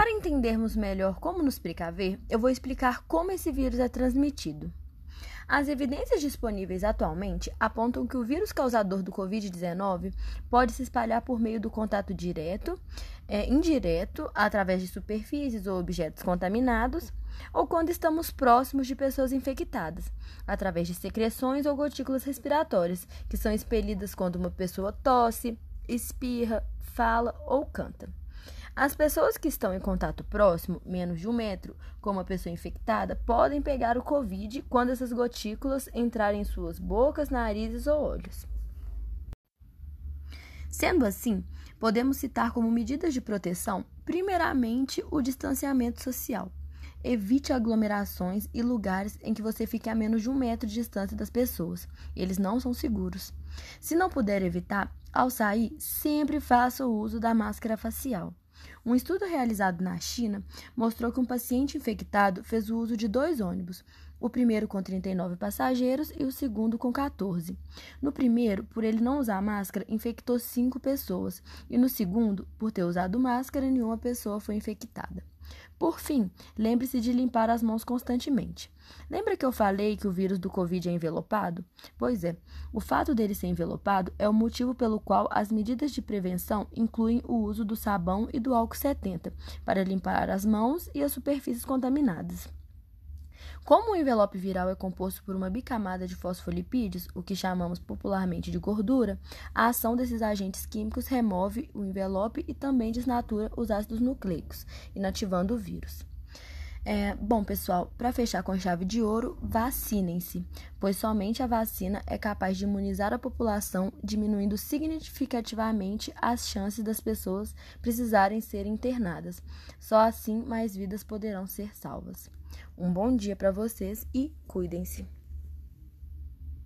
Para entendermos melhor como nos precaver, eu vou explicar como esse vírus é transmitido. As evidências disponíveis atualmente apontam que o vírus causador do Covid-19 pode se espalhar por meio do contato direto, é, indireto, através de superfícies ou objetos contaminados, ou quando estamos próximos de pessoas infectadas, através de secreções ou gotículas respiratórias, que são expelidas quando uma pessoa tosse, espirra, fala ou canta. As pessoas que estão em contato próximo, menos de um metro, com uma pessoa infectada, podem pegar o Covid quando essas gotículas entrarem em suas bocas, narizes ou olhos. Sendo assim, podemos citar como medidas de proteção, primeiramente, o distanciamento social. Evite aglomerações e lugares em que você fique a menos de um metro de distância das pessoas. Eles não são seguros. Se não puder evitar, ao sair, sempre faça o uso da máscara facial. Um estudo realizado na China mostrou que um paciente infectado fez o uso de dois ônibus, o primeiro com 39 passageiros e o segundo com 14. No primeiro, por ele não usar máscara, infectou cinco pessoas, e no segundo, por ter usado máscara, nenhuma pessoa foi infectada. Por fim, lembre-se de limpar as mãos constantemente. Lembra que eu falei que o vírus do Covid é envelopado? Pois é, o fato dele ser envelopado é o motivo pelo qual as medidas de prevenção incluem o uso do sabão e do álcool 70 para limpar as mãos e as superfícies contaminadas. Como o envelope viral é composto por uma bicamada de fosfolipídios, o que chamamos popularmente de gordura, a ação desses agentes químicos remove o envelope e também desnatura os ácidos nucleicos, inativando o vírus. É, bom, pessoal, para fechar com chave de ouro, vacinem-se, pois somente a vacina é capaz de imunizar a população, diminuindo significativamente as chances das pessoas precisarem ser internadas. Só assim mais vidas poderão ser salvas. Um bom dia para vocês e cuidem-se.